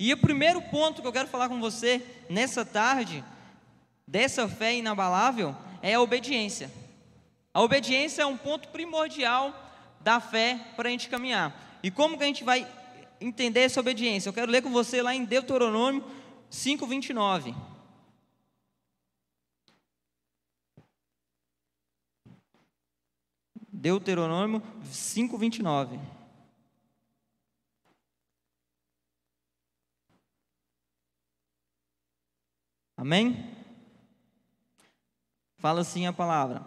E o primeiro ponto que eu quero falar com você nessa tarde, dessa fé inabalável, é a obediência. A obediência é um ponto primordial da fé para a gente caminhar. E como que a gente vai entender essa obediência? Eu quero ler com você lá em Deuteronômio 5, 29. Deuteronômio 5, 29. Amém? Fala assim a palavra.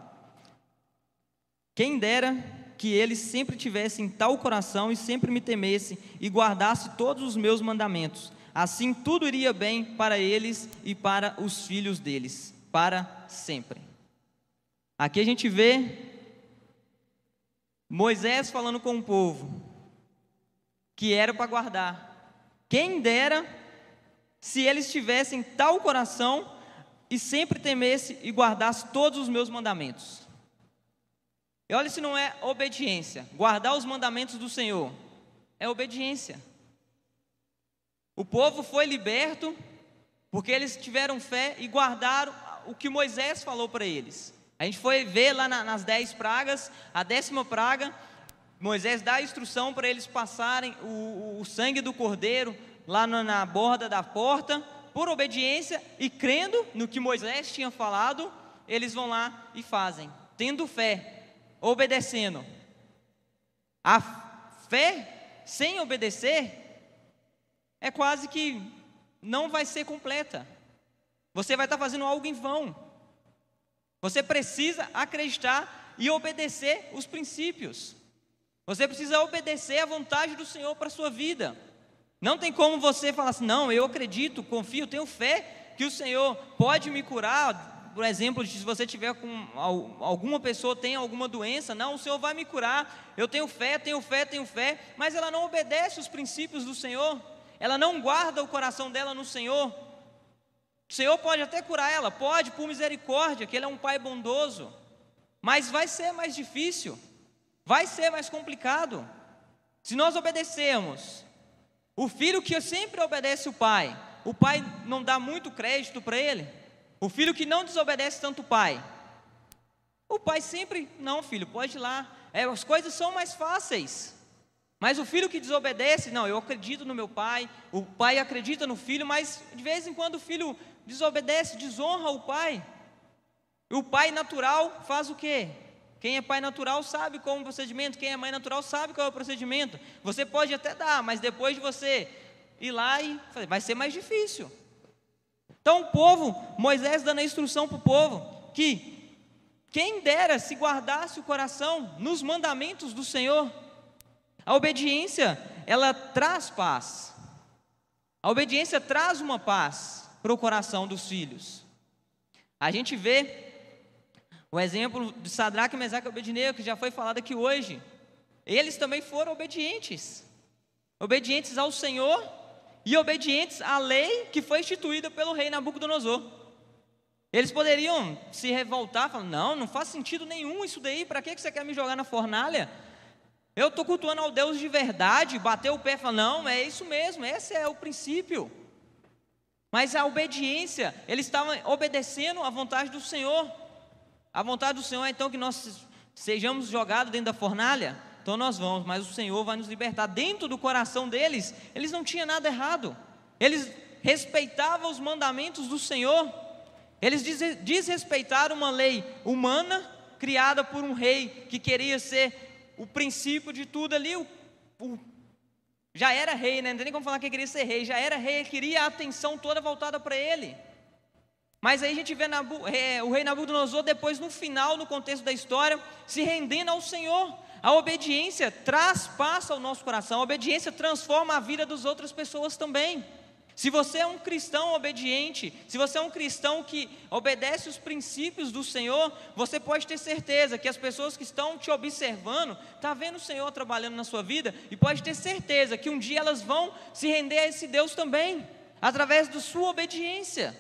Quem dera que eles sempre tivessem tal coração e sempre me temesse e guardasse todos os meus mandamentos. Assim tudo iria bem para eles e para os filhos deles, para sempre. Aqui a gente vê Moisés falando com o povo que era para guardar. Quem dera se eles tivessem tal coração e sempre temesse e guardasse todos os meus mandamentos. E olha se não é obediência, guardar os mandamentos do Senhor, é obediência. O povo foi liberto porque eles tiveram fé e guardaram o que Moisés falou para eles. A gente foi ver lá na, nas dez pragas, a décima praga, Moisés dá a instrução para eles passarem o, o, sangue do cordeiro lá na, borda da porta, por obediência e crendo no que Moisés tinha falado, eles vão lá e fazem, tendo fé, obedecendo. A fé sem obedecer é quase que não vai ser completa. Você vai estar fazendo algo em vão. Você precisa acreditar e obedecer os princípios. Você precisa obedecer à vontade do Senhor para a sua vida. Não tem como você falar assim, não, eu acredito, confio, tenho fé que o Senhor pode me curar. Por exemplo, se você tiver com alguma pessoa tem alguma doença, não, o Senhor vai me curar. Eu tenho fé, tenho fé, tenho fé, mas ela não obedece os princípios do Senhor. Ela não guarda o coração dela no Senhor. O Senhor pode até curar ela, pode, por misericórdia, que Ele é um Pai bondoso, mas vai ser mais difícil, vai ser mais complicado. Se nós obedecermos, o filho que sempre obedece o pai, o pai não dá muito crédito para ele, o filho que não desobedece tanto o pai, o pai sempre, não, filho, pode ir lá, é, as coisas são mais fáceis. Mas o filho que desobedece, não, eu acredito no meu pai, o pai acredita no filho, mas de vez em quando o filho desobedece, desonra o pai. E o pai natural faz o quê? Quem é pai natural sabe é o procedimento, quem é mãe natural sabe qual é o procedimento. Você pode até dar, mas depois de você ir lá e vai ser mais difícil. Então o povo, Moisés dando a instrução para o povo que quem dera se guardasse o coração nos mandamentos do Senhor. A obediência, ela traz paz. A obediência traz uma paz para o coração dos filhos. A gente vê o exemplo de Sadraque, Mesaque e Abednego, que já foi falado aqui hoje. Eles também foram obedientes. Obedientes ao Senhor e obedientes à lei que foi instituída pelo rei Nabucodonosor. Eles poderiam se revoltar, falando: Não, não faz sentido nenhum isso daí, para que você quer me jogar na fornalha? Eu estou cultuando ao Deus de verdade, bater o pé e falar: Não, é isso mesmo, esse é o princípio. Mas a obediência, eles estavam obedecendo à vontade do Senhor. A vontade do Senhor é então que nós sejamos jogados dentro da fornalha. Então nós vamos, mas o Senhor vai nos libertar. Dentro do coração deles, eles não tinham nada errado. Eles respeitavam os mandamentos do Senhor. Eles desrespeitaram uma lei humana criada por um rei que queria ser o princípio de tudo ali, o, o já era rei, né? não tem nem como falar que queria ser rei, já era rei, queria a atenção toda voltada para ele. Mas aí a gente vê Nabu, é, o rei Nabucodonosor, depois no final, no contexto da história, se rendendo ao Senhor. A obediência traz paz ao nosso coração, a obediência transforma a vida das outras pessoas também. Se você é um cristão obediente, se você é um cristão que obedece os princípios do Senhor, você pode ter certeza que as pessoas que estão te observando, tá vendo o Senhor trabalhando na sua vida e pode ter certeza que um dia elas vão se render a esse Deus também, através da sua obediência.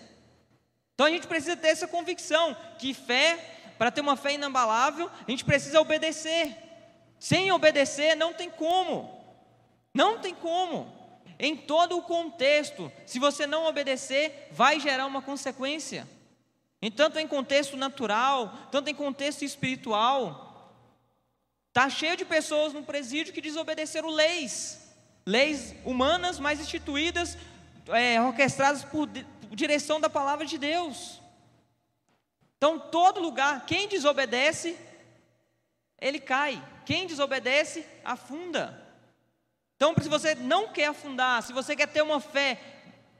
Então a gente precisa ter essa convicção que fé, para ter uma fé inabalável, a gente precisa obedecer. Sem obedecer não tem como. Não tem como. em todo o contexto, se você não obedecer, vai gerar uma consequência. Em tanto em contexto natural, tanto em contexto espiritual. Está cheio de pessoas no presídio que desobedeceram leis, leis humanas, mas instituídas, é, orquestradas por, direção da palavra de Deus. Então, todo lugar, quem desobedece, ele cai. Quem desobedece, afunda. Então, se você não quer afundar, se você quer ter uma fé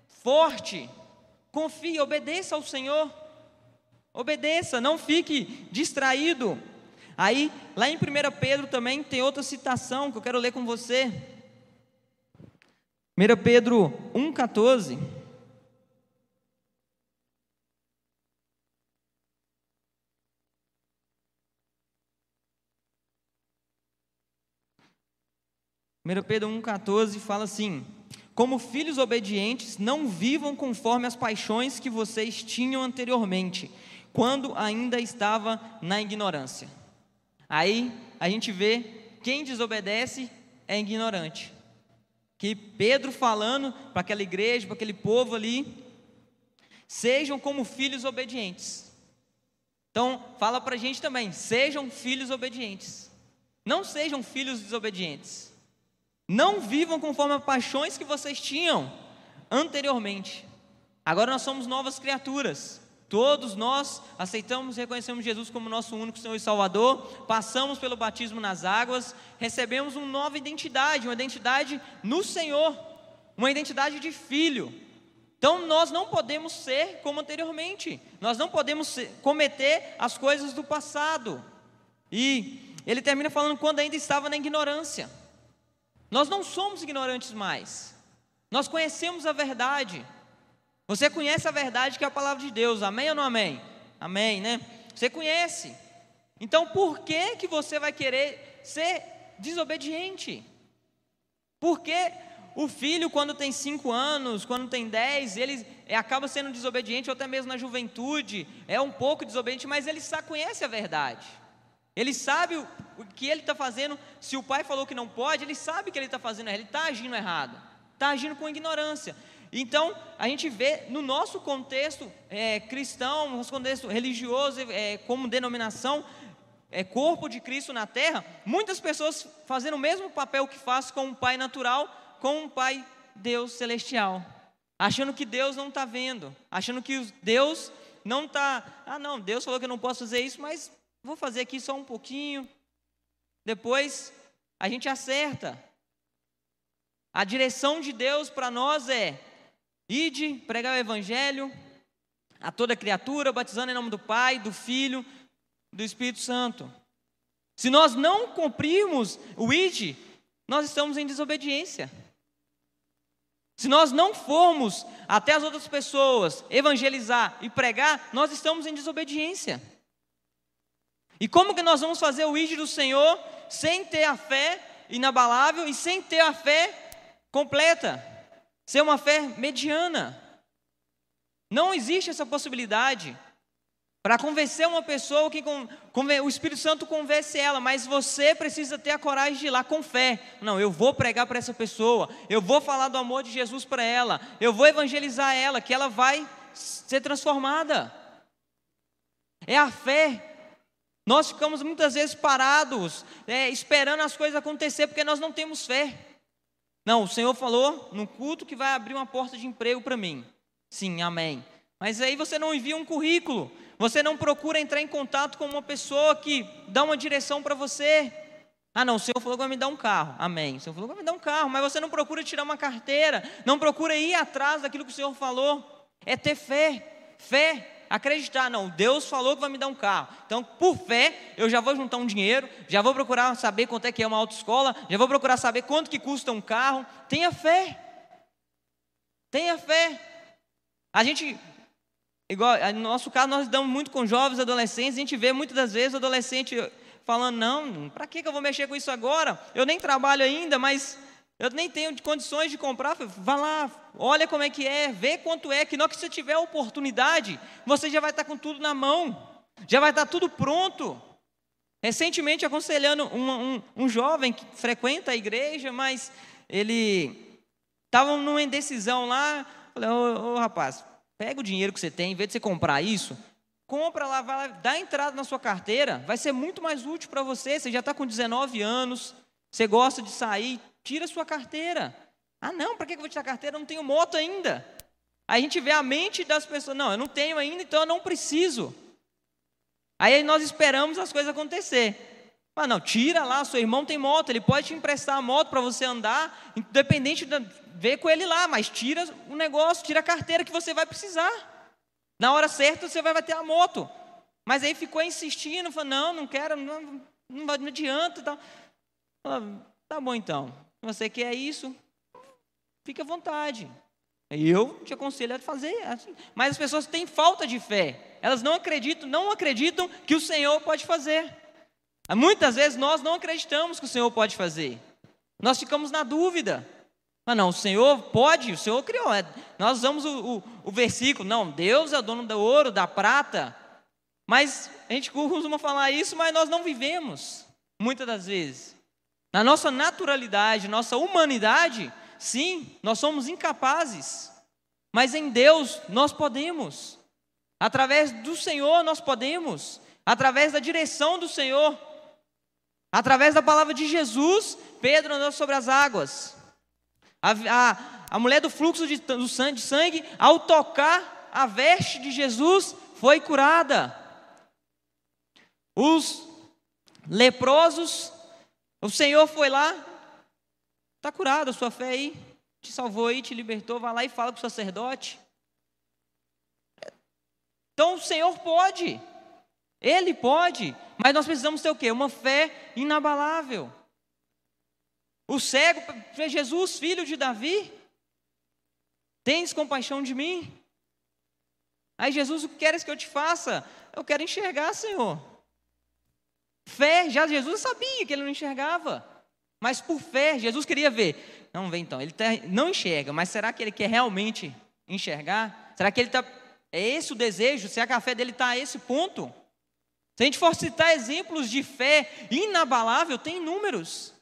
forte, confie, obedeça ao Senhor. Obedeça, não fique distraído. Aí, lá em 1 Pedro também tem outra citação que eu quero ler com você. 1 Pedro 1,14. 1 Pedro 1,14 fala assim: Como filhos obedientes, não vivam conforme as paixões que vocês tinham anteriormente, quando ainda estava na ignorância. Aí a gente vê quem desobedece é ignorante. Que Pedro falando para aquela igreja, para aquele povo ali, sejam como filhos obedientes. Então, fala para a gente também, sejam filhos obedientes. Não sejam filhos desobedientes. Não vivam conforme as paixões que vocês tinham anteriormente. Agora nós somos novas criaturas. Todos nós aceitamos e reconhecemos Jesus como nosso único Senhor e Salvador, passamos pelo batismo nas águas, recebemos uma nova identidade, uma identidade no Senhor, uma identidade de filho. Então nós não podemos ser como anteriormente, nós não podemos ser, cometer as coisas do passado. E ele termina falando quando ainda estava na ignorância. Nós não somos ignorantes mais. Nós conhecemos a verdade. Você conhece a verdade que é a palavra de Deus. Amém ou não amém? Amém, né? Você conhece. Então, por que que você vai querer ser desobediente? Porque o filho, quando tem cinco anos, quando tem dez, ele acaba sendo desobediente, ou até mesmo na juventude, é um pouco desobediente, mas ele só conhece a verdade. Ele sabe o, que ele está fazendo. Se o pai falou que não pode, ele sabe que ele está fazendo errado. Ele está agindo errado. Está agindo com ignorância. Então, a gente vê no nosso contexto é, cristão, no nosso contexto religioso, é, como denominação, é, corpo de Cristo na terra, muitas pessoas fazendo o mesmo papel que faz com um pai natural, com um pai Deus celestial. Achando que Deus não está vendo, achando que Deus não está. Ah, não, Deus falou que eu não posso fazer isso, mas Vou fazer aqui só um pouquinho. Depois a gente acerta. A direção de Deus para nós é: ide, pregar o evangelho a toda criatura, batizando em nome do Pai, do Filho, do Espírito Santo. Se nós não cumprirmos o ide, nós estamos em desobediência. Se nós não formos até as outras pessoas evangelizar e pregar, nós estamos em desobediência. E como que nós vamos fazer o ID do Senhor sem ter a fé inabalável e sem ter a fé completa? Ser uma fé mediana. Não existe essa possibilidade. Para convencer uma pessoa, que o Espírito Santo convence ela, mas você precisa ter a coragem de ir lá com fé. Não, eu vou pregar para essa pessoa, eu vou falar do amor de Jesus para ela, eu vou evangelizar ela, que ela vai ser transformada. É a fé nós ficamos muitas vezes parados, é, esperando as coisas acontecer, porque nós não temos fé. Não, o Senhor falou no culto que vai abrir uma porta de emprego para mim. Sim, amém. Mas aí você não envia um currículo, você não procura entrar em contato com uma pessoa que dá uma direção para você. Ah, não, o Senhor falou que vai me dar um carro. Amém. O Senhor falou que vai me dar um carro, mas você não procura tirar uma carteira, não procura ir atrás daquilo que o Senhor falou. É ter fé. Fé acreditar, não, Deus falou que vai me dar um carro. Então, por fé, eu já vou juntar um dinheiro, já vou procurar saber quanto é que é uma autoescola, já vou procurar saber quanto que custa um carro. Tenha fé. Tenha fé. A gente, igual, no nosso caso, nós lidamos muito com jovens, adolescentes, a gente vê muitas das vezes o adolescente falando, não, para que eu vou mexer com isso agora? Eu nem trabalho ainda, mas eu nem tenho condições de comprar. Vá lá, olha como é que é, vê quanto é, que não que você tiver oportunidade, você já vai estar com tudo na mão, já vai estar tudo pronto. Recentemente, aconselhando um, um, um jovem que frequenta a igreja, mas ele estavam numa indecisão lá. Falei, ô, ô, rapaz, pega o dinheiro que você tem, em vez de você comprar isso, compra lá, vai lá, dá entrada na sua carteira, vai ser muito mais útil para você. Você já está com 19 anos, você gosta de sair, tira sua carteira. Ah, não, para que eu vou tirar carteira? Eu não tenho moto ainda. Aí a gente vê a mente das pessoas, não, eu não tenho ainda, então eu não preciso. Aí nós esperamos as coisas acontecer. Mas não, tira lá, seu irmão tem moto, ele pode te emprestar a moto para você andar, independente de ver com ele lá, mas tira o negócio, tira a carteira que você vai precisar. Na hora certa você vai ter a moto. Mas aí ficou insistindo, falou, não, não quero, não, não, adianta. Tá. tá bom então, você quer isso, fique à vontade. Eu te aconselho a fazer assim. Mas as pessoas têm falta de fé. Elas não acreditam, não acreditam que o Senhor pode fazer. Muitas vezes nós não acreditamos que o Senhor pode fazer. Nós ficamos na dúvida. Mas não, o Senhor pode, o Senhor criou. É, nós usamos o, o, o versículo, não, Deus é o dono do ouro, da prata. Mas a gente costuma falar isso, mas nós não vivemos, muitas das vezes. Na nossa naturalidade, nossa humanidade, sim, nós somos incapazes. Mas em Deus nós podemos. Através do Senhor nós podemos. Através da direção do Senhor. Através da palavra de Jesus, Pedro andou sobre as águas. A, a, a mulher do fluxo de, do sangue, de sangue, ao tocar a veste de Jesus, foi curada. Os leprosos, o Senhor foi lá, está curado, a sua fé aí, te salvou aí, te libertou, vai lá e fala com o sacerdote. Então o Senhor pode. Ele pode, mas nós precisamos ter o quê? Uma fé inabalável. O cego Jesus, filho de Davi, tens compaixão de mim? Aí Jesus, o que queres que eu te faça? Eu quero enxergar, Senhor. Fé, já Jesus sabia que ele não enxergava, mas por fé, Jesus queria ver. Não, vem então, ele tá, não enxerga, mas será que ele quer realmente enxergar? Será que ele está. É esse o desejo? Será que a fé dele está a esse ponto? Se a gente for citar exemplos de fé inabalável, tem números.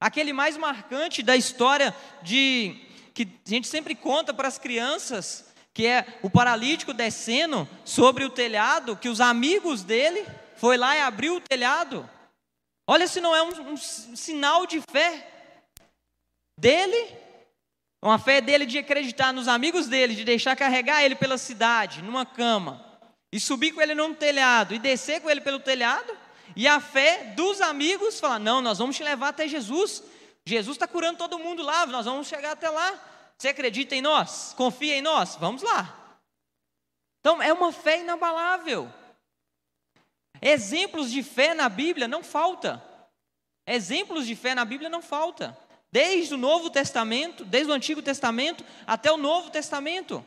Aquele mais marcante da história de que a gente sempre conta para as crianças, que é o paralítico descendo sobre o telhado, que os amigos dele foi lá e abriu o telhado. Olha se não é um, um sinal de fé dele, uma fé dele de acreditar nos amigos dele, de deixar carregar ele pela cidade, numa cama e subir com ele num telhado e descer com ele pelo telhado, e a fé dos amigos falar: não, nós vamos te levar até Jesus. Jesus está curando todo mundo lá, nós vamos chegar até lá. Você acredita em nós? Confia em nós? Vamos lá. Então é uma fé inabalável. Exemplos de fé na Bíblia não falta. Exemplos de fé na Bíblia não falta. Desde o Novo Testamento, desde o Antigo Testamento até o Novo Testamento.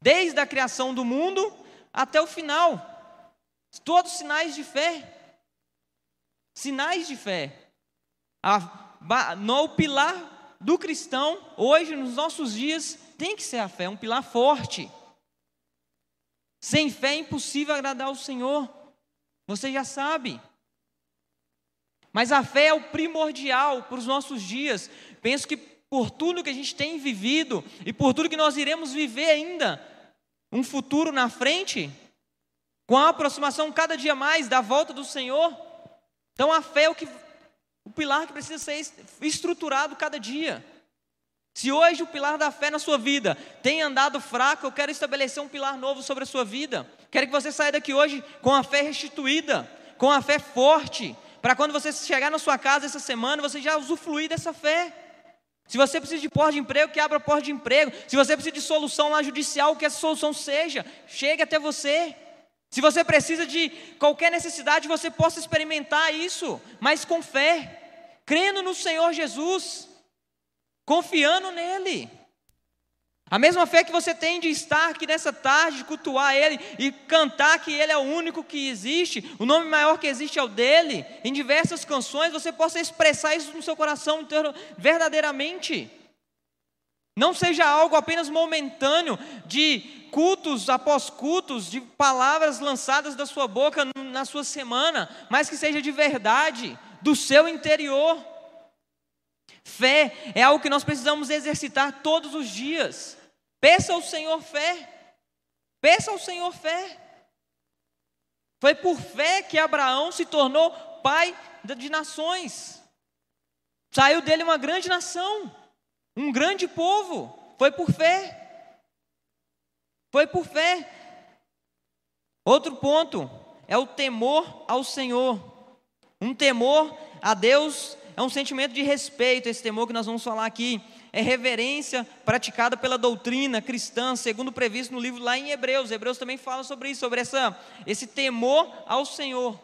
Desde a criação do mundo até o final. Todos sinais de fé. Sinais de fé. A, no pilar do cristão, hoje, nos nossos dias, tem que ser a fé, um pilar forte. Sem fé é impossível agradar ao Senhor. Você já sabe. Mas a fé é o primordial para os nossos dias. Penso que por tudo que a gente tem vivido e por tudo que nós iremos viver ainda, um futuro na frente, com a aproximação cada dia mais da volta do Senhor. Então a fé é o, que, o pilar que precisa ser estruturado cada dia. Se hoje o pilar da fé na sua vida tem andado fraco, eu quero estabelecer um pilar novo sobre a sua vida. Quero que você saia daqui hoje com a fé restituída, com a fé forte, para quando você chegar na sua casa essa semana, você já usufruir dessa fé. Se você precisa de porta de emprego, que abra a porta de emprego. Se você precisa de solução lá judicial, que essa solução seja, chegue até você. Se você precisa de qualquer necessidade, você possa experimentar isso, mas com fé, crendo no Senhor Jesus, confiando nele. A mesma fé que você tem de estar aqui nessa tarde, cultuar Ele e cantar que Ele é o único que existe, o nome maior que existe é o dele, em diversas canções, você possa expressar isso no seu coração inteiro, verdadeiramente. Não seja algo apenas momentâneo, de cultos após cultos, de palavras lançadas da sua boca na sua semana, mas que seja de verdade, do seu interior. Fé é algo que nós precisamos exercitar todos os dias. Peça ao Senhor fé. Peça ao Senhor fé. Foi por fé que Abraão se tornou pai de nações. Saiu dele uma grande nação, um grande povo. Foi por fé. Foi por fé. Outro ponto é o temor ao Senhor. Um temor a Deus é um sentimento de respeito, esse temor que nós vamos falar aqui. É reverência praticada pela doutrina cristã, segundo previsto no livro lá em Hebreus. Hebreus também fala sobre isso, sobre essa, esse temor ao Senhor.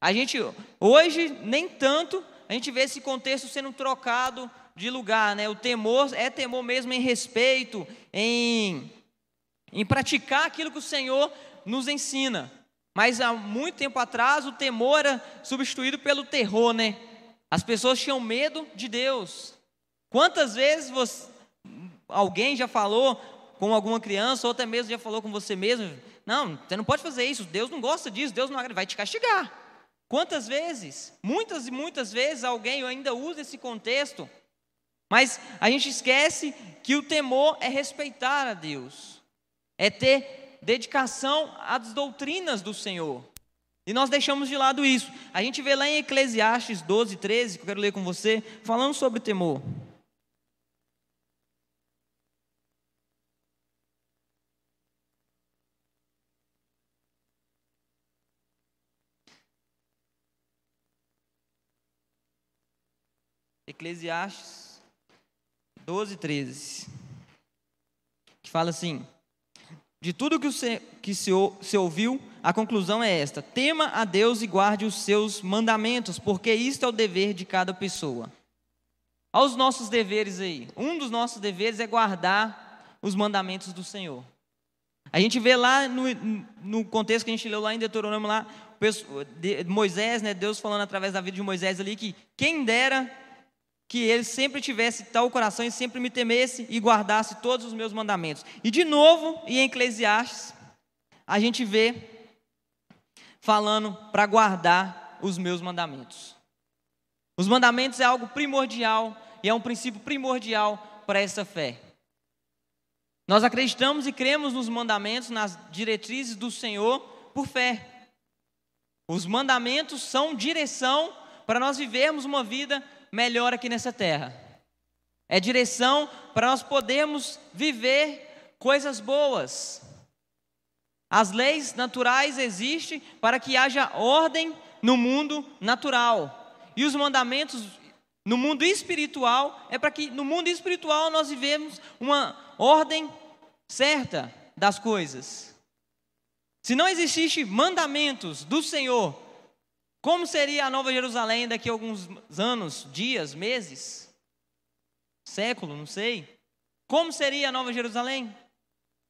A gente, hoje, nem tanto, a gente vê esse contexto sendo trocado de lugar, né? O temor é temor mesmo em respeito, em, em praticar aquilo que o Senhor nos ensina. Mas há muito tempo atrás o temor era substituído pelo terror, né? As pessoas tinham medo de Deus. Quantas vezes você, alguém já falou com alguma criança, ou até mesmo já falou com você mesmo? Não, você não pode fazer isso, Deus não gosta disso, Deus não vai te castigar. Quantas vezes? Muitas e muitas vezes alguém ainda usa esse contexto, mas a gente esquece que o temor é respeitar a Deus, é ter dedicação às doutrinas do Senhor. E nós deixamos de lado isso. A gente vê lá em Eclesiastes 12, 13, que eu quero ler com você, falando sobre temor. Eclesiastes 12, 13. Que fala assim: de tudo que, se, que se, se ouviu, a conclusão é esta: tema a Deus e guarde os seus mandamentos, porque isto é o dever de cada pessoa. Aos nossos deveres aí. Um dos nossos deveres é guardar os mandamentos do Senhor. A gente vê lá no, no contexto que a gente leu lá em Deuteronômio, lá, Moisés, né, Deus falando através da vida de Moisés ali, que quem dera que ele sempre tivesse tal coração e sempre me temesse e guardasse todos os meus mandamentos. E de novo, em Eclesiastes, a gente vê falando para guardar os meus mandamentos. Os mandamentos é algo primordial e é um princípio primordial para essa fé. Nós acreditamos e cremos nos mandamentos, nas diretrizes do Senhor por fé. Os mandamentos são direção para nós vivermos uma vida melhor aqui nessa terra. É direção para nós podermos viver coisas boas. As leis naturais existem para que haja ordem no mundo natural. E os mandamentos no mundo espiritual é para que no mundo espiritual nós vivemos uma ordem certa das coisas. Se não existissem mandamentos do Senhor como seria a Nova Jerusalém daqui a alguns anos, dias, meses, século, não sei? Como seria a Nova Jerusalém?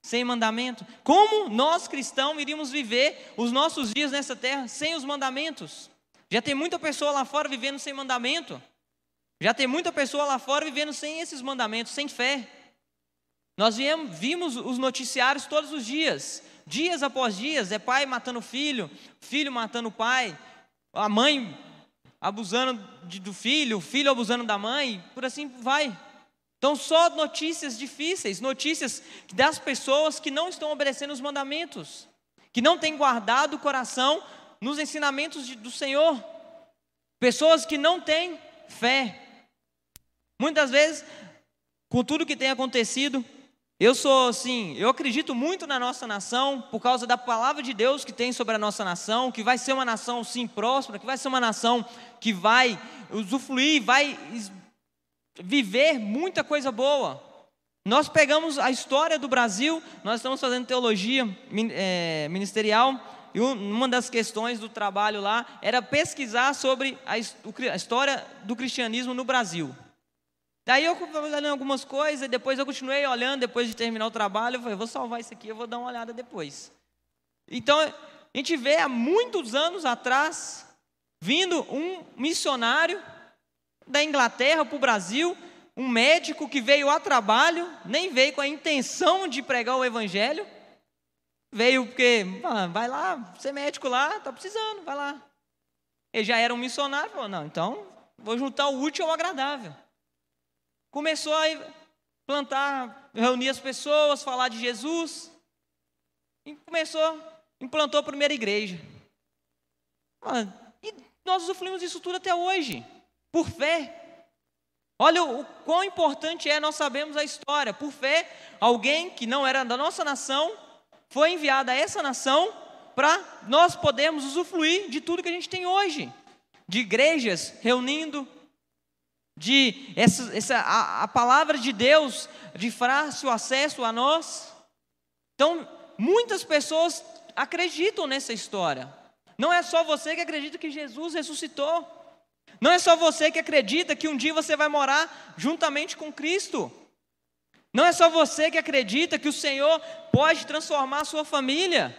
Sem mandamento? Como nós cristãos iríamos viver os nossos dias nessa terra sem os mandamentos? Já tem muita pessoa lá fora vivendo sem mandamento. Já tem muita pessoa lá fora vivendo sem esses mandamentos, sem fé. Nós viemos, vimos os noticiários todos os dias, dias após dias, é pai matando filho, filho matando pai, a mãe abusando de, do filho, o filho abusando da mãe, por assim vai. Então, só notícias difíceis, notícias das pessoas que não estão obedecendo os mandamentos, que não têm guardado o coração nos ensinamentos de, do Senhor, pessoas que não têm fé. Muitas vezes, com tudo que tem acontecido, eu sou assim, eu acredito muito na nossa nação por causa da palavra de Deus que tem sobre a nossa nação, que vai ser uma nação sim próspera, que vai ser uma nação que vai usufruir, vai viver muita coisa boa. Nós pegamos a história do Brasil, nós estamos fazendo teologia é, ministerial e uma das questões do trabalho lá era pesquisar sobre a história do cristianismo no Brasil. Daí eu olhando algumas coisas, depois eu continuei olhando, depois de terminar o trabalho, eu falei, vou salvar isso aqui, eu vou dar uma olhada depois. Então, a gente vê há muitos anos atrás, vindo um missionário da Inglaterra para o Brasil, um médico que veio a trabalho, nem veio com a intenção de pregar o evangelho, veio porque, ah, vai lá, ser médico lá, está precisando, vai lá. Ele já era um missionário, falou, não, então vou juntar o útil ao agradável. Começou a plantar, reunir as pessoas, falar de Jesus. E começou, implantou a primeira igreja. E nós usufruímos disso tudo até hoje, por fé. Olha o, o quão importante é nós sabemos a história. Por fé, alguém que não era da nossa nação foi enviado a essa nação para nós podermos usufruir de tudo que a gente tem hoje, de igrejas reunindo, de essa, essa a, a palavra de Deus de fácil acesso a nós. Então, muitas pessoas acreditam nessa história. Não é só você que acredita que Jesus ressuscitou. Não é só você que acredita que um dia você vai morar juntamente com Cristo. Não é só você que acredita que o Senhor pode transformar a sua família.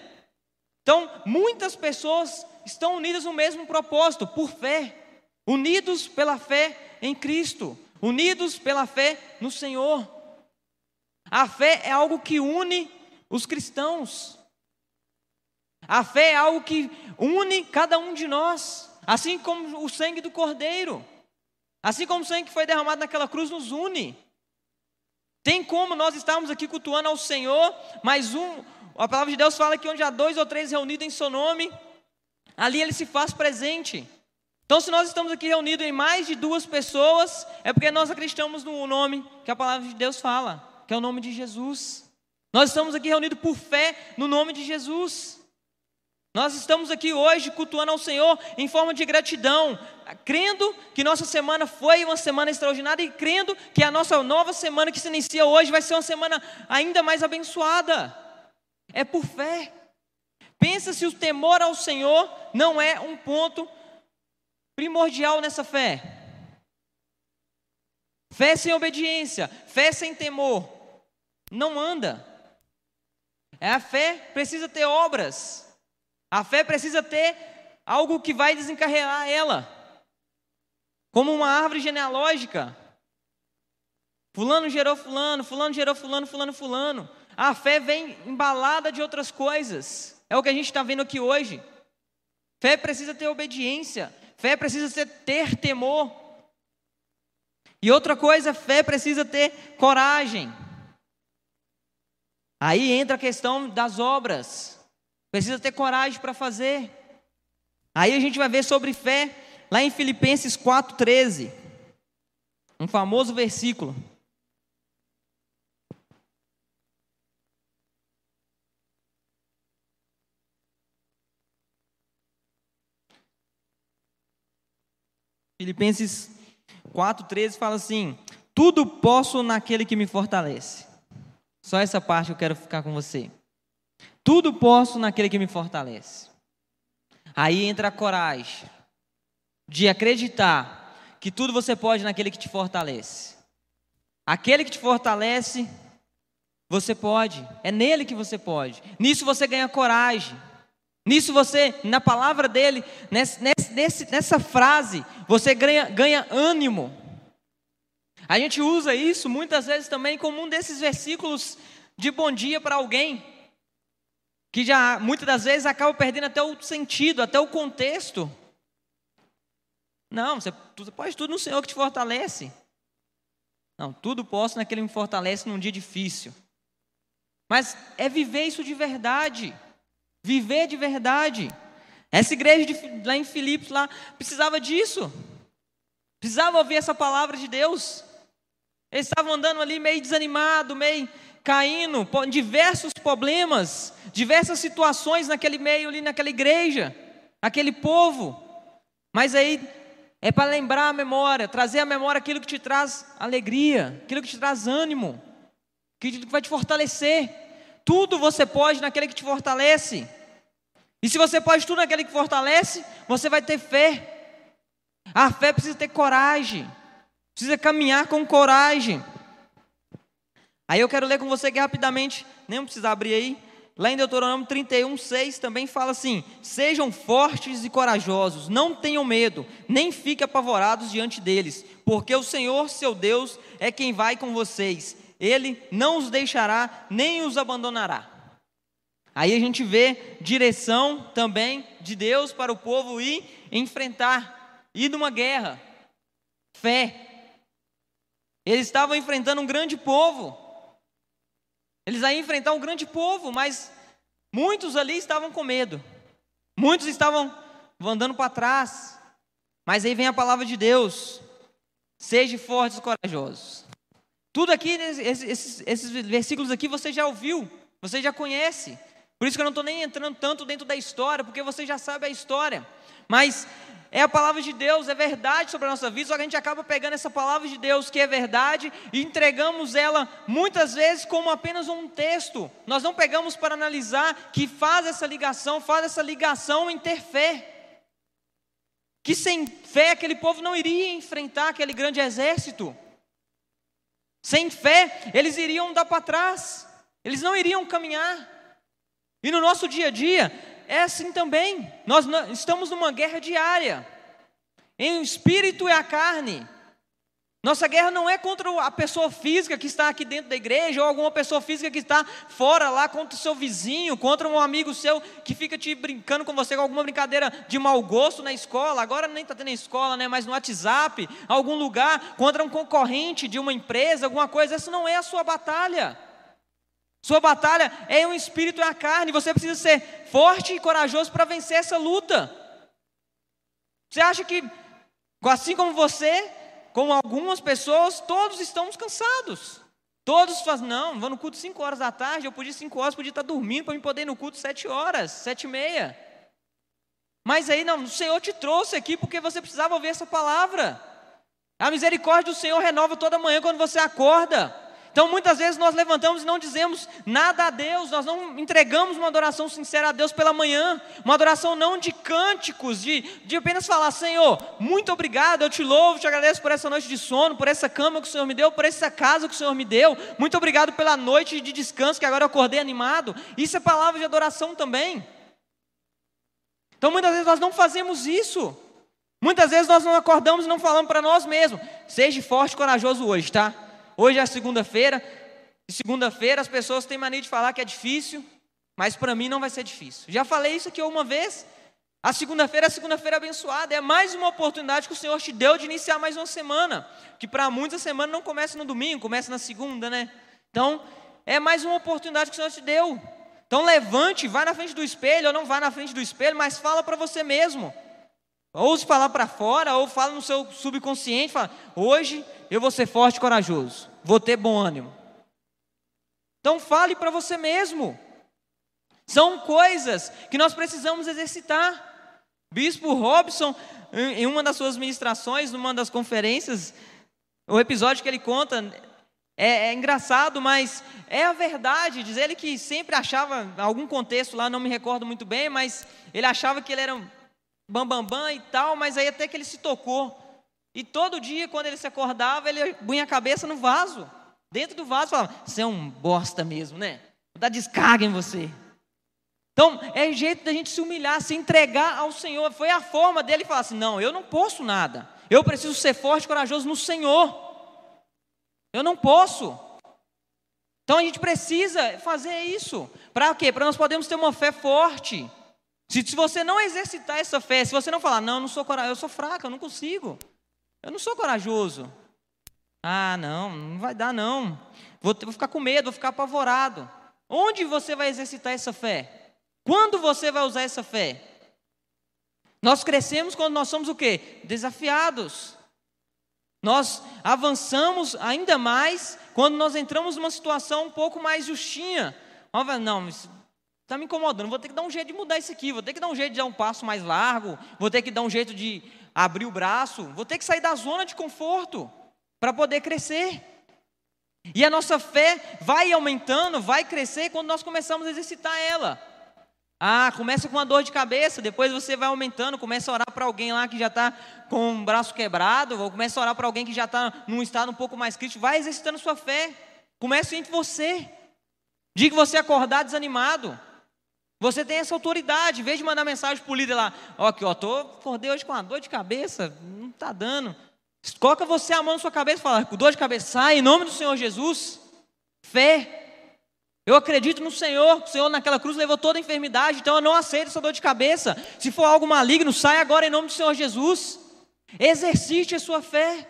Então, muitas pessoas estão unidas no mesmo propósito, por fé, unidos pela fé em Cristo, unidos pela fé no Senhor. A fé é algo que une os cristãos. A fé é algo que une cada um de nós, assim como o sangue do Cordeiro, assim como o sangue que foi derramado naquela cruz nos une. Tem como nós estarmos aqui cultuando ao Senhor, mas um, a palavra de Deus fala que onde há dois ou três reunidos em seu nome, ali ele se faz presente. Então, se nós estamos aqui reunidos em mais de duas pessoas, é porque nós acreditamos no nome que a palavra de Deus fala, que é o nome de Jesus. Nós estamos aqui reunidos por fé no nome de Jesus. Nós estamos aqui hoje cultuando ao Senhor em forma de gratidão, crendo que nossa semana foi uma semana extraordinária e crendo que a nossa nova semana que se inicia hoje vai ser uma semana ainda mais abençoada. É por fé. Pensa se o temor ao Senhor não é um ponto primordial nessa fé. Fé sem obediência, fé sem temor, não anda. É a fé precisa ter obras. A fé precisa ter algo que vai desencarregar ela. Como uma árvore genealógica. Fulano gerou fulano, fulano gerou fulano, fulano, fulano. A fé vem embalada de outras coisas. É o que a gente está vendo aqui hoje. Fé precisa ter obediência. Fé precisa ter temor. E outra coisa, fé precisa ter coragem. Aí entra a questão das obras. Precisa ter coragem para fazer. Aí a gente vai ver sobre fé lá em Filipenses 4:13. Um famoso versículo. Filipenses 4,13 fala assim: Tudo posso naquele que me fortalece. Só essa parte eu quero ficar com você. Tudo posso naquele que me fortalece. Aí entra a coragem de acreditar que tudo você pode naquele que te fortalece. Aquele que te fortalece, você pode. É nele que você pode. Nisso você ganha coragem. Nisso você, na palavra dele, nessa, nessa, nessa frase, você ganha, ganha ânimo. A gente usa isso muitas vezes também como um desses versículos de bom dia para alguém, que já muitas das vezes acaba perdendo até o sentido, até o contexto. Não, você, você pode tudo no Senhor que te fortalece. Não, tudo posso naquele que me fortalece num dia difícil. Mas é viver isso de verdade. Viver de verdade. Essa igreja de, lá em Filipos lá precisava disso. Precisava ouvir essa palavra de Deus. Eles estavam andando ali meio desanimado, meio caindo, diversos problemas, diversas situações naquele meio ali naquela igreja, aquele povo. Mas aí é para lembrar a memória, trazer à memória aquilo que te traz alegria, aquilo que te traz ânimo, aquilo que vai te fortalecer. Tudo você pode naquele que te fortalece. E se você pode tudo naquele que fortalece, você vai ter fé. A fé precisa ter coragem. Precisa caminhar com coragem. Aí eu quero ler com você aqui rapidamente, nem precisa abrir aí. Lá em Deuteronômio 31, 6 também fala assim: Sejam fortes e corajosos, não tenham medo, nem fiquem apavorados diante deles, porque o Senhor, seu Deus, é quem vai com vocês ele não os deixará nem os abandonará. Aí a gente vê direção também de Deus para o povo ir enfrentar, ir numa guerra. fé. Eles estavam enfrentando um grande povo. Eles iam enfrentar um grande povo, mas muitos ali estavam com medo. Muitos estavam andando para trás. Mas aí vem a palavra de Deus. Seja fortes e corajosos. Tudo aqui, esses, esses, versículos aqui você já ouviu, você já conhece. Por isso que eu não estou nem entrando tanto dentro da história, porque você já sabe a história. Mas é a palavra de Deus, é verdade sobre a nossa vida, só que a gente acaba pegando essa palavra de Deus, que é verdade, e entregamos ela muitas vezes como apenas um texto. Nós não pegamos para analisar que faz essa ligação, faz essa ligação em ter fé. Que sem fé aquele povo não iria enfrentar aquele grande exército. Sem fé, eles iriam dar para trás, eles não iriam caminhar. E no nosso dia a dia, é assim também. Nós estamos numa guerra diária. Em espírito e a carne. Nossa guerra não é contra a pessoa física que está aqui dentro da igreja, ou alguma pessoa física que está fora lá, contra o seu vizinho, contra um amigo seu que fica te brincando com você com alguma brincadeira de mau gosto na escola. Agora nem está tendo escola, né? mas no WhatsApp, algum lugar, contra um concorrente de uma empresa, alguma coisa. Essa não é a sua batalha. Sua batalha é um espírito e a carne. Você precisa ser forte e corajoso para vencer essa luta. Você acha que, assim como você, como algumas pessoas, todos estamos cansados. Todos fazem, não, vou no culto 5 horas da tarde, eu podia 5 horas, podia estar dormindo para me poder ir no culto 7 horas, 7 e meia. Mas aí não, o Senhor te trouxe aqui porque você precisava ouvir essa palavra. A misericórdia do Senhor renova toda manhã quando você acorda. Então muitas vezes nós levantamos e não dizemos nada a Deus, nós não entregamos uma adoração sincera a Deus pela manhã, uma adoração não de cânticos, de, de apenas falar: Senhor, muito obrigado, eu te louvo, te agradeço por essa noite de sono, por essa cama que o Senhor me deu, por essa casa que o Senhor me deu, muito obrigado pela noite de descanso que agora eu acordei animado. Isso é palavra de adoração também. Então muitas vezes nós não fazemos isso. Muitas vezes nós não acordamos e não falamos para nós mesmos: seja forte e corajoso hoje, tá? Hoje é segunda-feira. E segunda-feira as pessoas têm mania de falar que é difícil, mas para mim não vai ser difícil. Já falei isso aqui uma vez. A segunda-feira é a segunda-feira abençoada. É mais uma oportunidade que o Senhor te deu de iniciar mais uma semana. Que para muitos a semana não começa no domingo, começa na segunda, né? Então, é mais uma oportunidade que o Senhor te deu. Então levante, vá na frente do espelho, ou não vá na frente do espelho, mas fala para você mesmo. Ou se falar para fora, ou fala no seu subconsciente, fala, hoje eu vou ser forte e corajoso, vou ter bom ânimo. Então fale para você mesmo. São coisas que nós precisamos exercitar. Bispo Robson, em uma das suas ministrações, numa das conferências, o episódio que ele conta é, é, engraçado, mas é a verdade. Diz ele que sempre achava, algum contexto lá, não me recordo muito bem, mas ele achava que ele era bambambam bam, bam e tal, mas aí até que ele se tocou. E todo dia, quando ele se acordava, ele punha a cabeça no vaso. Dentro do vaso, falava: Você é um bosta mesmo, né? Vou dar descarga em você. Então, é jeito da gente se humilhar, se entregar ao Senhor. Foi a forma dele falar assim: Não, eu não posso nada. Eu preciso ser forte e corajoso no Senhor. Eu não posso. Então a gente precisa fazer isso. Para quê? Para nós podermos ter uma fé forte. Se, se você não exercitar essa fé, se você não falar, não, eu não sou corajoso, eu sou fraca, eu não consigo. Eu não sou corajoso. Ah, não, não vai dar não. Vou, vou ficar com medo, vou ficar apavorado. Onde você vai exercitar essa fé? Quando você vai usar essa fé? Nós crescemos quando nós somos o quê? Desafiados. Nós avançamos ainda mais quando nós entramos numa situação um pouco mais justinha. Não, Está me incomodando, vou ter que dar um jeito de mudar isso aqui, vou ter que dar um jeito de dar um passo mais largo, vou ter que dar um jeito de abrir o braço, vou ter que sair da zona de conforto para poder crescer. E a nossa fé vai aumentando, vai crescer quando nós começamos a exercitar ela. Ah, começa com uma dor de cabeça, depois você vai aumentando, começa a orar para alguém lá que já está com o braço quebrado, ou começa a orar para alguém que já está num estado um pouco mais crítico. Vai exercitando sua fé. Começa entre você. Diga você acordar desanimado. Você tem essa autoridade, em vez de mandar mensagem para o líder lá, ó, aqui, ó, tô, acordei hoje com uma dor de cabeça, não está dando. Coloca você a mão na sua cabeça e fala, com dor de cabeça, sai em nome do Senhor Jesus. Fé. Eu acredito no Senhor, o Senhor naquela cruz levou toda a enfermidade, então eu não aceito essa dor de cabeça. Se for algo maligno, sai agora em nome do Senhor Jesus. Exercite a sua fé.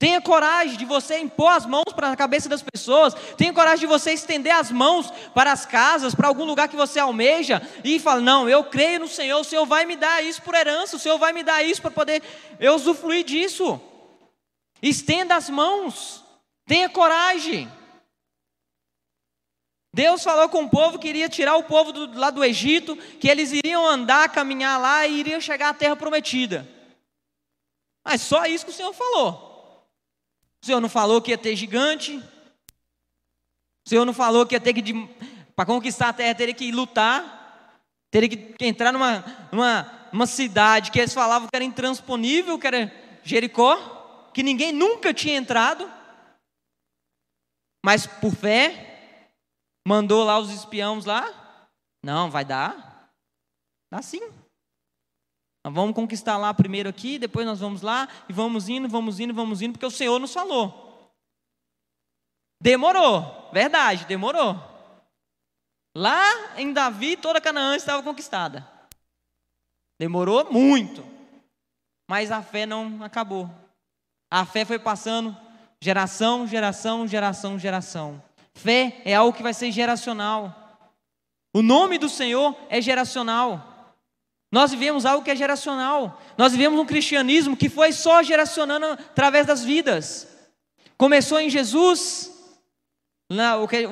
Tenha coragem de você impor as mãos para a cabeça das pessoas. Tenha coragem de você estender as mãos para as casas, para algum lugar que você almeja e falar: Não, eu creio no Senhor, o Senhor vai me dar isso por herança, o Senhor vai me dar isso para poder eu usufruir disso. Estenda as mãos, tenha coragem. Deus falou com o povo que iria tirar o povo do, lá do Egito, que eles iriam andar, caminhar lá e iriam chegar à terra prometida. Mas só isso que o Senhor falou. O Senhor não falou que ia ter gigante. O Senhor não falou que ia ter que, para conquistar a terra, teria que lutar. Teria que entrar numa, numa, numa cidade que eles falavam que era intransponível, que era Jericó, que ninguém nunca tinha entrado. Mas por fé, mandou lá os espiãos lá. Não, vai dar. Dá sim. Vamos conquistar lá primeiro aqui, depois nós vamos lá e vamos indo, vamos indo, vamos indo, porque o Senhor nos falou. Demorou, verdade, demorou. Lá em Davi, toda Canaã estava conquistada. Demorou muito, mas a fé não acabou. A fé foi passando geração, geração, geração, geração. Fé é algo que vai ser geracional. O nome do Senhor é geracional. Nós vivemos algo que é geracional. Nós vivemos um cristianismo que foi só geracionando através das vidas. Começou em Jesus, na, o que,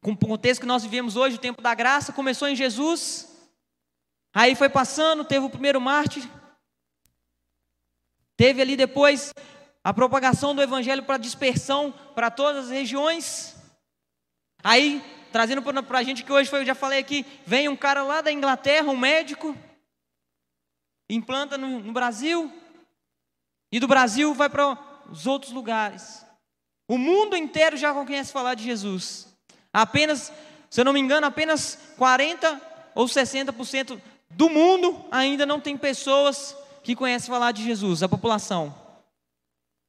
com o contexto que nós vivemos hoje, o tempo da graça, começou em Jesus. Aí foi passando, teve o primeiro mártir. Teve ali depois a propagação do evangelho para dispersão para todas as regiões. Aí, trazendo para a gente que hoje foi, eu já falei aqui, vem um cara lá da Inglaterra, um médico, implanta no, no Brasil, e do Brasil vai para os outros lugares. O mundo inteiro já conhece falar de Jesus. Apenas, se eu não me engano, apenas 40 ou 60% do mundo ainda não tem pessoas que conhecem falar de Jesus, a população.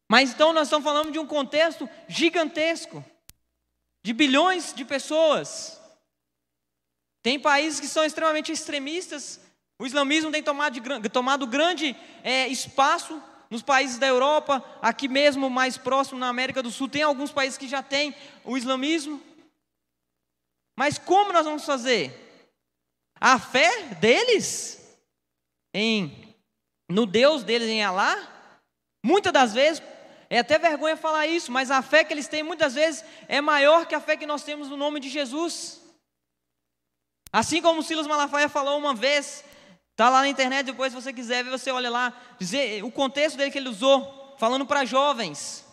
Mas então nós estamos falando de um contexto gigantesco, de bilhões de pessoas. Tem países que são extremamente extremistas o islamismo tem tomado, de, tomado grande é, espaço nos países da Europa, aqui mesmo mais próximo na América do Sul, tem alguns países que já têm o islamismo. Mas como nós vamos fazer? A fé deles em no Deus deles em Alá, muitas das vezes é até vergonha falar isso, mas a fé que eles têm muitas vezes é maior que a fé que nós temos no nome de Jesus. Assim como Silas Malafaia falou uma vez Está lá na internet, depois se você quiser ver, você olha lá, dizer o contexto dele que ele usou, falando para jovens.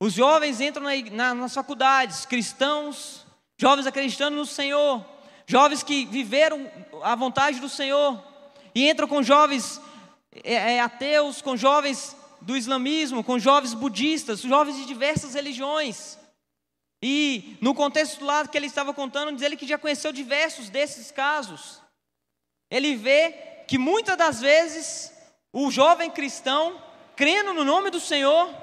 Os jovens entram na, na, nas faculdades, cristãos, jovens acreditando no Senhor, jovens que viveram a vontade do Senhor, e entram com jovens é, é, ateus, com jovens do islamismo, com jovens budistas, jovens de diversas religiões. E no contexto lá que ele estava contando, diz ele que já conheceu diversos desses casos. Ele vê que muitas das vezes o jovem cristão, crendo no nome do Senhor,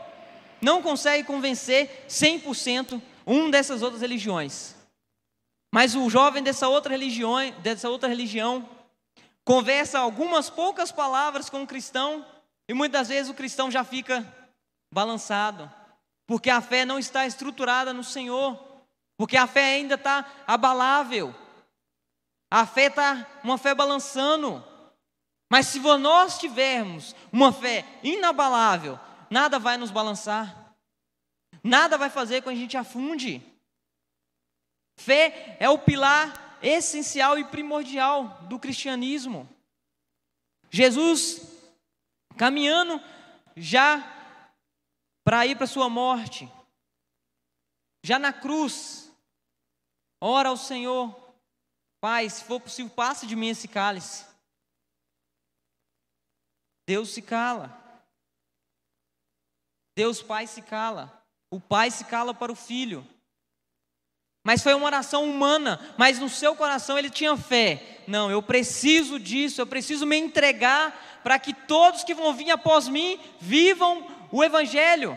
não consegue convencer 100% um dessas outras religiões. Mas o jovem dessa outra religião, dessa outra religião, conversa algumas poucas palavras com o cristão e muitas vezes o cristão já fica balançado, porque a fé não está estruturada no Senhor, porque a fé ainda está abalável, a fé está uma fé balançando. Mas se nós tivermos uma fé inabalável, nada vai nos balançar, nada vai fazer com que a gente afunde. Fé é o pilar essencial e primordial do cristianismo. Jesus, caminhando já para ir para sua morte, já na cruz, ora ao Senhor, Pai, se for possível, passe de mim esse cálice. Deus se cala. Deus Pai se cala. O Pai se cala para o Filho. Mas foi uma oração humana, mas no seu coração ele tinha fé. Não, eu preciso disso, eu preciso me entregar para que todos que vão vir após mim vivam o Evangelho,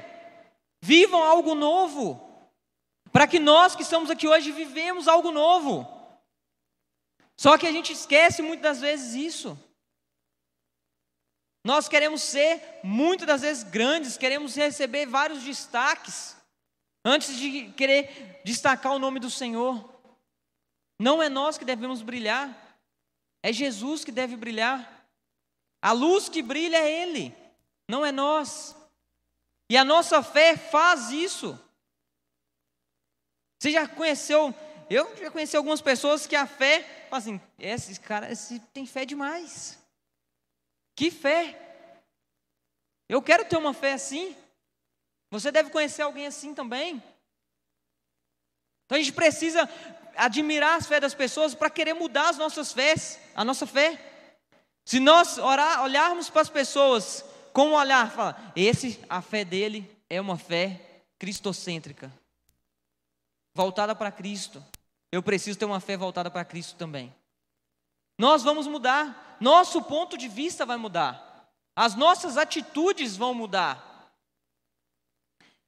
vivam algo novo. Para que nós que estamos aqui hoje vivemos algo novo. Só que a gente esquece muitas das vezes isso. Nós queremos ser, muitas das vezes, grandes, queremos receber vários destaques, antes de querer destacar o nome do Senhor. Não é nós que devemos brilhar, é Jesus que deve brilhar. A luz que brilha é Ele, não é nós. E a nossa fé faz isso. Você já conheceu, eu já conheci algumas pessoas que a fé, assim, esse cara esse tem fé demais. Que fé! Eu quero ter uma fé assim. Você deve conhecer alguém assim também. Então a gente precisa admirar as fé das pessoas para querer mudar as nossas fés, a nossa fé. Se nós orar, olharmos para as pessoas com um olhar, fala, esse, a fé dele é uma fé cristocêntrica, voltada para Cristo. Eu preciso ter uma fé voltada para Cristo também. Nós vamos mudar, nosso ponto de vista vai mudar, as nossas atitudes vão mudar.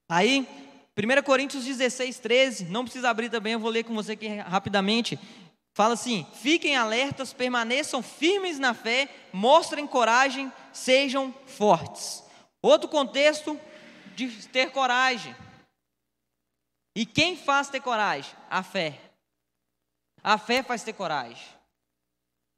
Aí, 1 Coríntios 16, 13, não precisa abrir também, eu vou ler com você aqui rapidamente. Fala assim: fiquem alertas, permaneçam firmes na fé, mostrem coragem, sejam fortes. Outro contexto de ter coragem. E quem faz ter coragem? A fé. A fé faz ter coragem.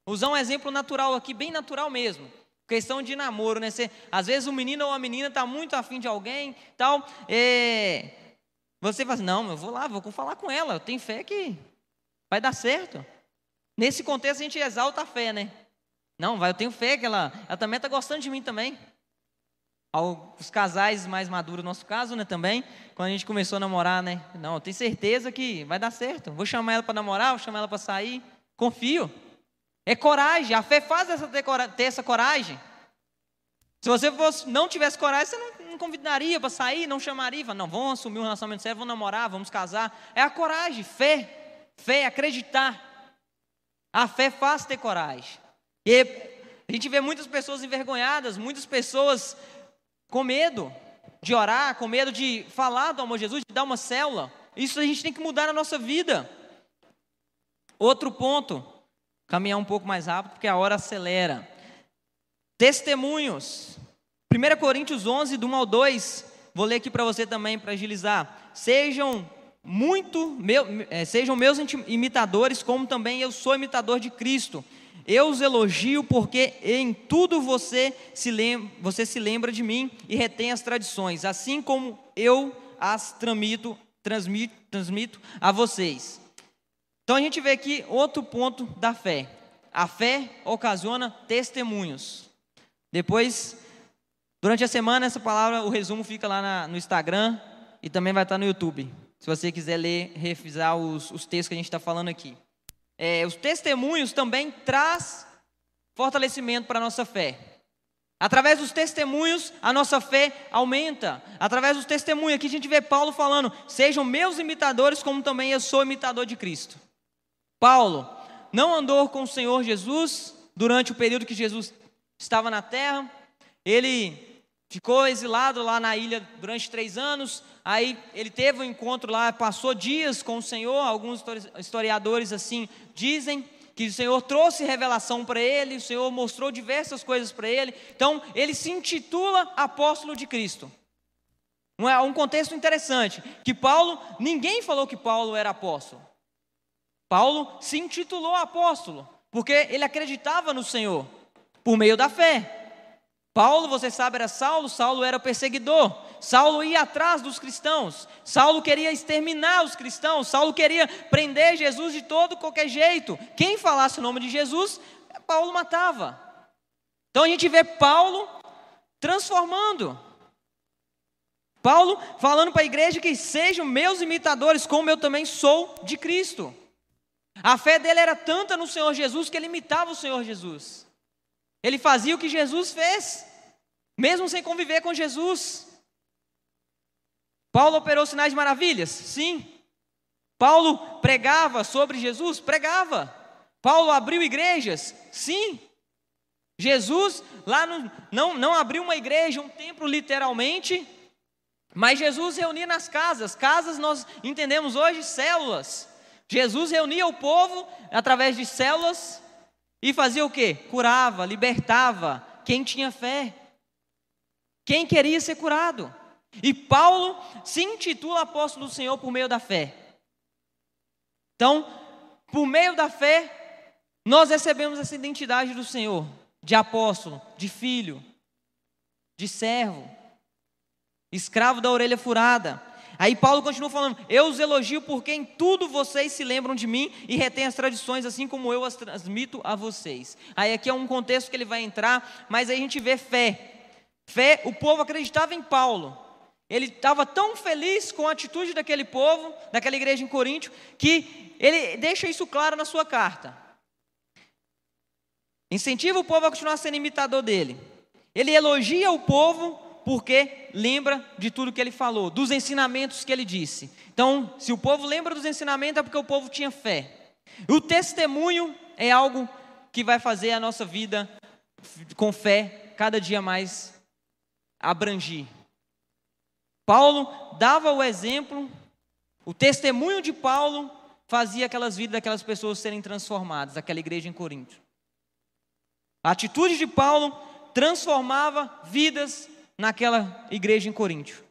Usar um exemplo natural aqui, bem natural mesmo. Questão de namoro, né? Você, às vezes o menino ou a menina está muito afim de alguém, tal. É, você fala assim, não, eu vou lá, vou falar com ela, eu tenho fé que vai dar certo. Nesse contexto a gente exalta a fé, né? Não, vai, eu tenho fé que ela, ela também está gostando de mim também. Os casais mais maduros, no nosso caso, né, também, quando a gente começou a namorar, né? Não, eu tenho certeza que vai dar certo. Vou chamar ela para namorar, vou chamar ela para sair. Confio. É coragem, a fé faz essa ter, ter essa coragem. Se você fosse, não tivesse coragem, você não, não convidaria para sair, não chamaria, não, vamos assumir um relacionamento sério, vamos namorar, vamos casar. É a coragem, fé, fé, acreditar. A fé faz ter coragem. E a gente vê muitas pessoas envergonhadas, muitas pessoas com medo de orar, com medo de falar do amor de Jesus, de dar uma célula. Isso a gente tem que mudar na nossa vida. Outro ponto, caminhar um pouco mais rápido, porque a hora acelera. Testemunhos. 1 Coríntios 11, do 1 ao 2, vou ler aqui para você também, para agilizar. Sejam muito, meu, é, sejam meus imitadores, como também eu sou imitador de Cristo. Eu os elogio porque em tudo você se, lembra, você se lembra de mim e retém as tradições, assim como eu as tramito, transmito, transmito a vocês. Então a gente vê aqui outro ponto da fé. A fé ocasiona testemunhos. Depois, durante a semana, essa palavra, o resumo fica lá na, no Instagram e também vai estar no YouTube. Se você quiser ler, revisar os, os textos que a gente está falando aqui. É, os testemunhos também traz fortalecimento para a nossa fé. Através dos testemunhos, a nossa fé aumenta. Através dos testemunhos, aqui a gente vê Paulo falando: sejam meus imitadores, como também eu sou imitador de Cristo. Paulo não andou com o Senhor Jesus durante o período que Jesus estava na terra, ele ficou exilado lá na ilha durante três anos, aí ele teve um encontro lá, passou dias com o Senhor, alguns historiadores assim dizem, que o Senhor trouxe revelação para ele, o Senhor mostrou diversas coisas para ele, então ele se intitula apóstolo de Cristo. Um contexto interessante, que Paulo, ninguém falou que Paulo era apóstolo. Paulo se intitulou apóstolo, porque ele acreditava no Senhor por meio da fé. Paulo, você sabe, era Saulo, Saulo era perseguidor. Saulo ia atrás dos cristãos. Saulo queria exterminar os cristãos. Saulo queria prender Jesus de todo qualquer jeito. Quem falasse o nome de Jesus, Paulo matava. Então a gente vê Paulo transformando. Paulo falando para a igreja que sejam meus imitadores, como eu também sou de Cristo. A fé dele era tanta no Senhor Jesus que ele imitava o Senhor Jesus. Ele fazia o que Jesus fez, mesmo sem conviver com Jesus. Paulo operou sinais de maravilhas? Sim. Paulo pregava sobre Jesus? Pregava. Paulo abriu igrejas? Sim. Jesus lá no, não, não abriu uma igreja, um templo literalmente, mas Jesus reunia nas casas. Casas nós entendemos hoje células. Jesus reunia o povo através de células e fazia o que? Curava, libertava, quem tinha fé, quem queria ser curado. E Paulo se intitula apóstolo do Senhor por meio da fé. Então, por meio da fé, nós recebemos essa identidade do Senhor, de apóstolo, de filho, de servo, escravo da orelha furada. Aí Paulo continua falando: Eu os elogio porque em tudo vocês se lembram de mim e retêm as tradições, assim como eu as transmito a vocês. Aí aqui é um contexto que ele vai entrar, mas aí a gente vê fé. Fé, o povo acreditava em Paulo. Ele estava tão feliz com a atitude daquele povo, daquela igreja em Coríntio, que ele deixa isso claro na sua carta. Incentiva o povo a continuar sendo imitador dele. Ele elogia o povo porque lembra de tudo que ele falou, dos ensinamentos que ele disse. Então, se o povo lembra dos ensinamentos, é porque o povo tinha fé. O testemunho é algo que vai fazer a nossa vida com fé cada dia mais abrangir. Paulo dava o exemplo, o testemunho de Paulo fazia aquelas vidas daquelas pessoas serem transformadas, aquela igreja em Corinto. A atitude de Paulo transformava vidas naquela igreja em Coríntio.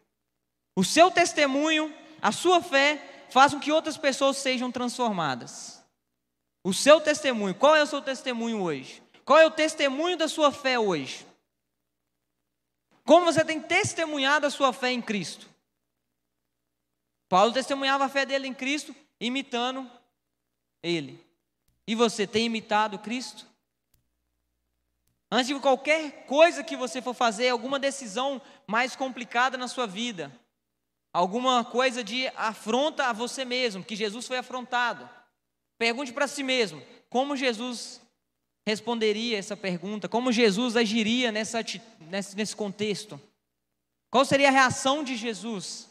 O seu testemunho, a sua fé, faz com que outras pessoas sejam transformadas. O seu testemunho, qual é o seu testemunho hoje? Qual é o testemunho da sua fé hoje? Como você tem testemunhado a sua fé em Cristo? Paulo testemunhava a fé dele em Cristo, imitando ele. E você tem imitado Cristo? Antes de qualquer coisa que você for fazer, alguma decisão mais complicada na sua vida, alguma coisa de afronta a você mesmo, que Jesus foi afrontado, pergunte para si mesmo: como Jesus responderia essa pergunta? Como Jesus agiria nessa, nesse, nesse contexto? Qual seria a reação de Jesus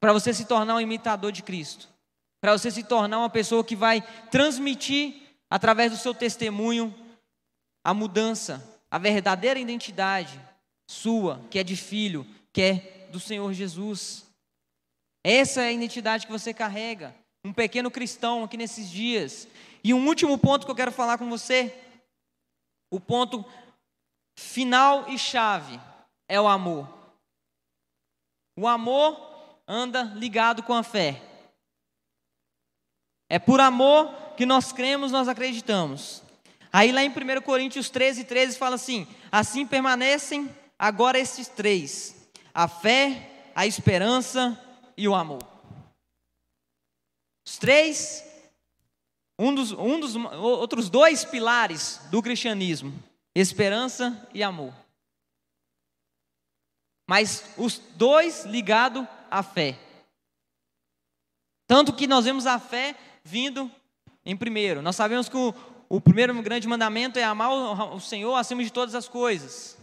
para você se tornar um imitador de Cristo? Para você se tornar uma pessoa que vai transmitir, através do seu testemunho, a mudança, a verdadeira identidade sua, que é de filho, que é do Senhor Jesus. Essa é a identidade que você carrega. Um pequeno cristão aqui nesses dias. E um último ponto que eu quero falar com você, o ponto final e chave é o amor. O amor anda ligado com a fé. É por amor que nós cremos, nós acreditamos. Aí lá em 1 Coríntios 13, 13 fala assim: Assim permanecem agora estes três: a fé, a esperança e o amor. Os três, um dos, um dos outros dois pilares do cristianismo: esperança e amor. Mas os dois ligados à fé. Tanto que nós vemos a fé vindo em primeiro. Nós sabemos que o, o primeiro grande mandamento é amar o Senhor acima de todas as coisas.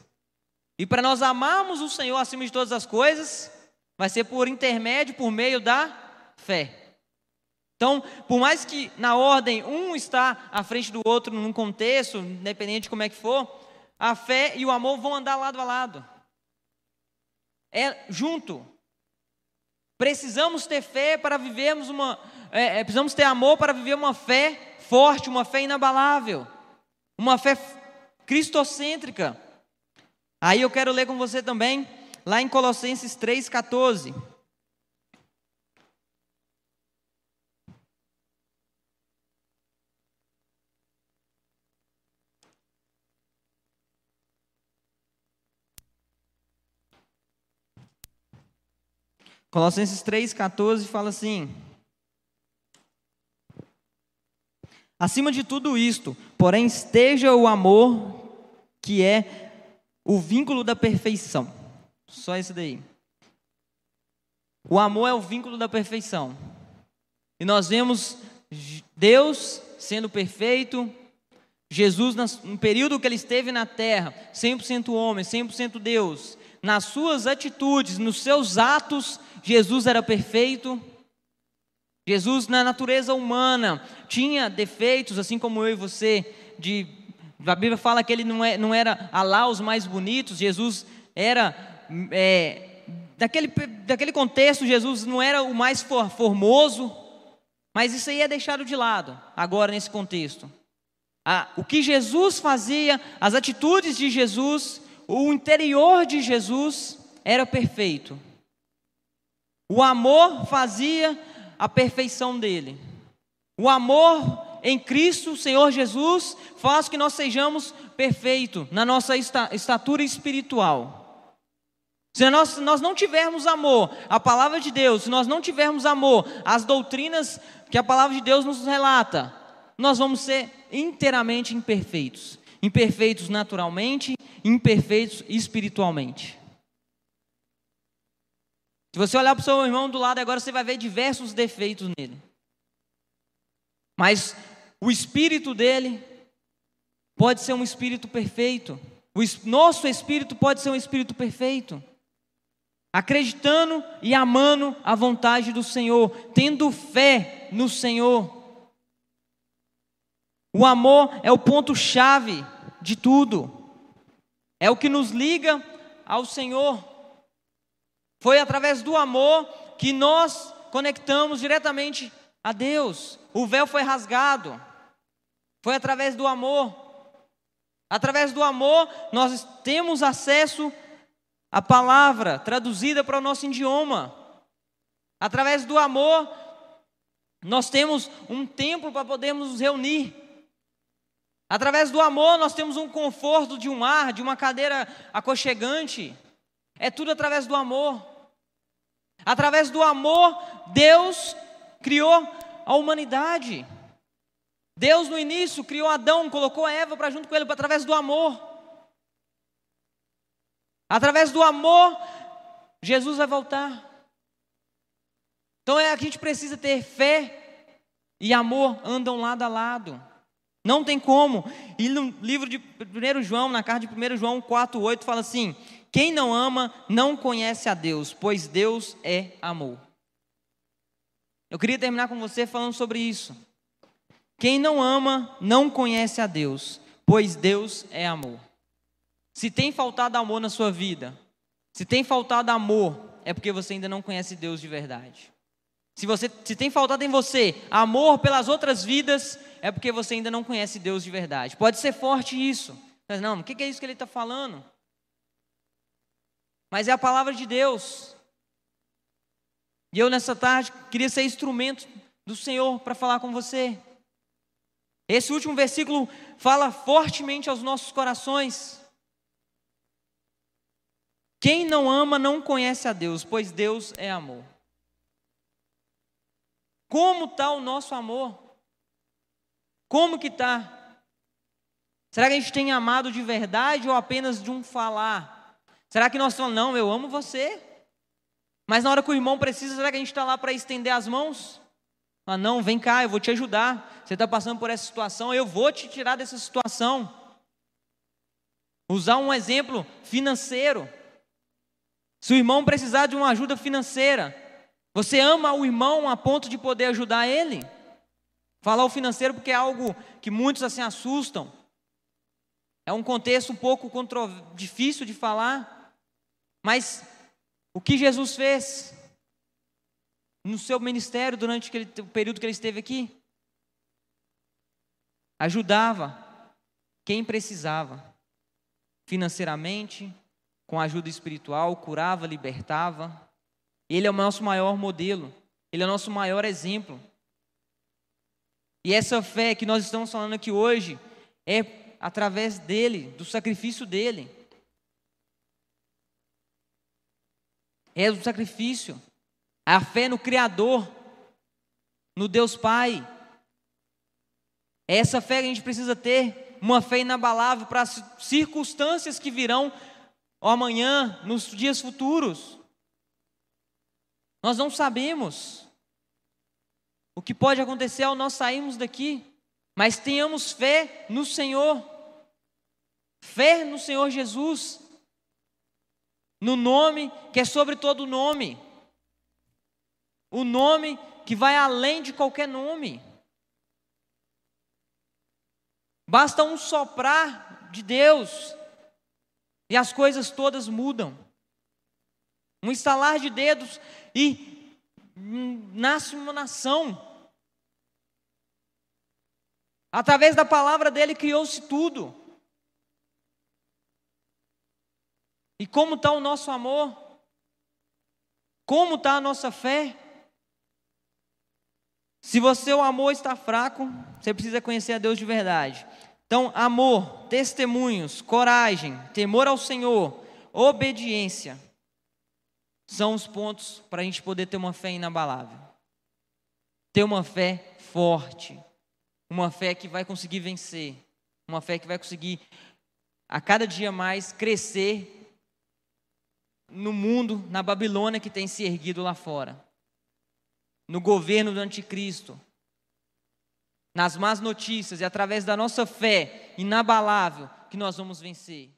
E para nós amarmos o Senhor acima de todas as coisas, vai ser por intermédio, por meio da fé. Então, por mais que na ordem um está à frente do outro num contexto, independente de como é que for, a fé e o amor vão andar lado a lado. É junto. Precisamos ter fé para vivermos uma. É, é precisamos ter amor para viver uma fé forte, uma fé inabalável, uma fé cristocêntrica. Aí eu quero ler com você também, lá em Colossenses 3,14. Colossenses 3,14 fala assim: Acima de tudo isto, porém, esteja o amor, que é o vínculo da perfeição. Só isso daí. O amor é o vínculo da perfeição. E nós vemos Deus sendo perfeito, Jesus, no período que ele esteve na terra, 100% homem, 100% Deus, nas suas atitudes, nos seus atos, Jesus era perfeito. Jesus, na natureza humana, tinha defeitos, assim como eu e você. De, a Bíblia fala que ele não, é, não era alá os mais bonitos, Jesus era. É, daquele, daquele contexto, Jesus não era o mais formoso, mas isso aí é deixado de lado, agora nesse contexto. o que Jesus fazia, as atitudes de Jesus, o interior de Jesus era perfeito. O amor fazia a perfeição dele. O amor em Cristo, Senhor Jesus, faz que nós sejamos perfeitos na nossa estatura espiritual. Se nós, nós não tivermos amor à palavra de Deus, se nós não tivermos amor às doutrinas que a palavra de Deus nos relata, nós vamos ser inteiramente imperfeitos. Imperfeitos naturalmente, imperfeitos espiritualmente. Se você olhar para o seu irmão do lado agora, você vai ver diversos defeitos nele. Mas o espírito dele pode ser um espírito perfeito. O nosso espírito pode ser um espírito perfeito acreditando e amando a vontade do Senhor, tendo fé no Senhor. O amor é o ponto-chave de tudo, é o que nos liga ao Senhor. Foi através do amor que nós conectamos diretamente a Deus. O véu foi rasgado, foi através do amor. Através do amor, nós temos acesso a palavra traduzida para o nosso idioma. Através do amor, nós temos um templo para podermos nos reunir. Através do amor, nós temos um conforto de um ar, de uma cadeira aconchegante. É tudo através do amor. Através do amor, Deus criou a humanidade. Deus, no início, criou Adão, colocou Eva para junto com ele, através do amor. Através do amor, Jesus vai voltar. Então é a gente precisa ter fé e amor andam lado a lado. Não tem como. E no livro de 1 João, na carta de 1 João 4,8, fala assim: Quem não ama não conhece a Deus, pois Deus é amor. Eu queria terminar com você falando sobre isso. Quem não ama não conhece a Deus, pois Deus é amor. Se tem faltado amor na sua vida, se tem faltado amor, é porque você ainda não conhece Deus de verdade. Se, você, se tem faltado em você amor pelas outras vidas, é porque você ainda não conhece Deus de verdade. Pode ser forte isso. Mas não, o que é isso que ele está falando? Mas é a palavra de Deus. E eu nessa tarde queria ser instrumento do Senhor para falar com você. Esse último versículo fala fortemente aos nossos corações. Quem não ama não conhece a Deus, pois Deus é amor. Como está o nosso amor? Como que está? Será que a gente tem amado de verdade ou apenas de um falar? Será que nós falamos, não, eu amo você? Mas na hora que o irmão precisa, será que a gente está lá para estender as mãos? Ah, não, vem cá, eu vou te ajudar. Você está passando por essa situação, eu vou te tirar dessa situação. Usar um exemplo financeiro. Se o irmão precisar de uma ajuda financeira, você ama o irmão a ponto de poder ajudar ele? Falar o financeiro porque é algo que muitos assim assustam. É um contexto um pouco difícil de falar. Mas o que Jesus fez no seu ministério durante aquele, o período que ele esteve aqui? Ajudava quem precisava, financeiramente, com ajuda espiritual, curava, libertava. Ele é o nosso maior modelo, ele é o nosso maior exemplo. E essa fé que nós estamos falando aqui hoje é através dele, do sacrifício dele. É o sacrifício, a fé no Criador, no Deus Pai. É essa fé que a gente precisa ter, uma fé inabalável para as circunstâncias que virão amanhã, nos dias futuros. Nós não sabemos o que pode acontecer ao nós sairmos daqui, mas tenhamos fé no Senhor, fé no Senhor Jesus, no nome que é sobre todo nome, o nome que vai além de qualquer nome. Basta um soprar de Deus e as coisas todas mudam. Um estalar de dedos e nasce uma nação. Através da palavra dele criou-se tudo. E como está o nosso amor? Como está a nossa fé? Se você o amor está fraco, você precisa conhecer a Deus de verdade. Então, amor, testemunhos, coragem, temor ao Senhor, obediência, são os pontos para a gente poder ter uma fé inabalável. Ter uma fé forte, uma fé que vai conseguir vencer, uma fé que vai conseguir a cada dia mais crescer no mundo, na Babilônia que tem se erguido lá fora no governo do anticristo, nas más notícias e através da nossa fé inabalável que nós vamos vencer.